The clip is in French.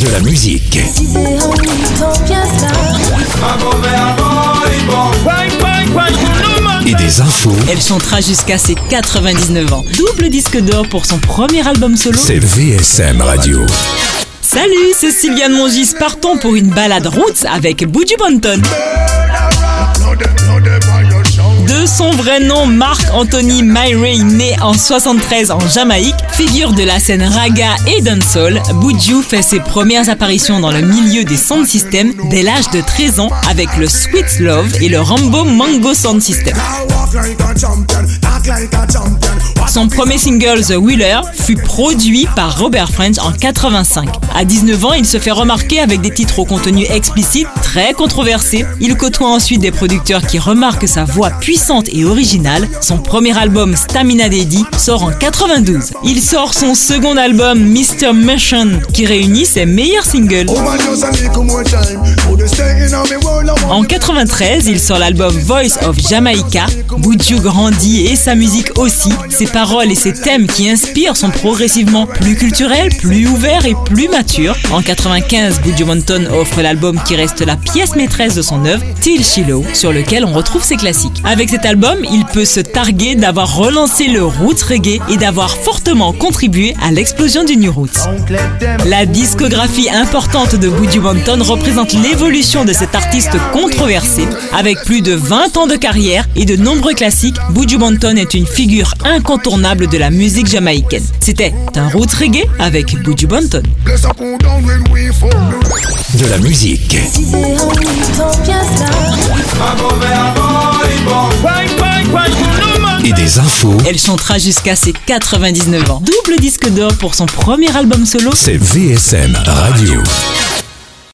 De la musique. Et des infos. Elle chantera jusqu'à ses 99 ans. Double disque d'or pour son premier album solo. C'est VSM Radio. Salut, c'est Sylviane Mongis. Partons pour une balade roots avec Buju Banton. De son vrai nom, Marc Anthony Myray, né en 73 en Jamaïque, figure de la scène raga et dancehall, Buju fait ses premières apparitions dans le milieu des sound systems dès l'âge de 13 ans avec le Sweet Love et le Rambo Mango Sound System. Son premier single, The Wheeler, fut produit par Robert French en 85. À 19 ans, il se fait remarquer avec des titres au contenu explicite très controversés. Il côtoie ensuite des producteurs qui remarquent sa voix puissante et originale. Son premier album, Stamina Daddy, sort en 92. Il sort son second album, Mr. Mission, qui réunit ses meilleurs singles. En 93, il sort l'album Voice of Jamaica. Buju grandit et sa musique aussi. Paroles et ses thèmes qui inspirent sont progressivement plus culturels, plus ouverts et plus matures. En 95, Buju Banton offre l'album qui reste la pièce maîtresse de son œuvre, Till Shiloh, sur lequel on retrouve ses classiques. Avec cet album, il peut se targuer d'avoir relancé le roots reggae et d'avoir fortement contribué à l'explosion du new roots. La discographie importante de Buju Banton représente l'évolution de cet artiste controversé. Avec plus de 20 ans de carrière et de nombreux classiques, Buju Banton est une figure incontournable de la musique jamaïcaine. C'était un roots reggae avec Buju Banton. De la musique. Et des infos. Elle chantera jusqu'à ses 99 ans. Double disque d'or pour son premier album solo. C'est VSM Radio.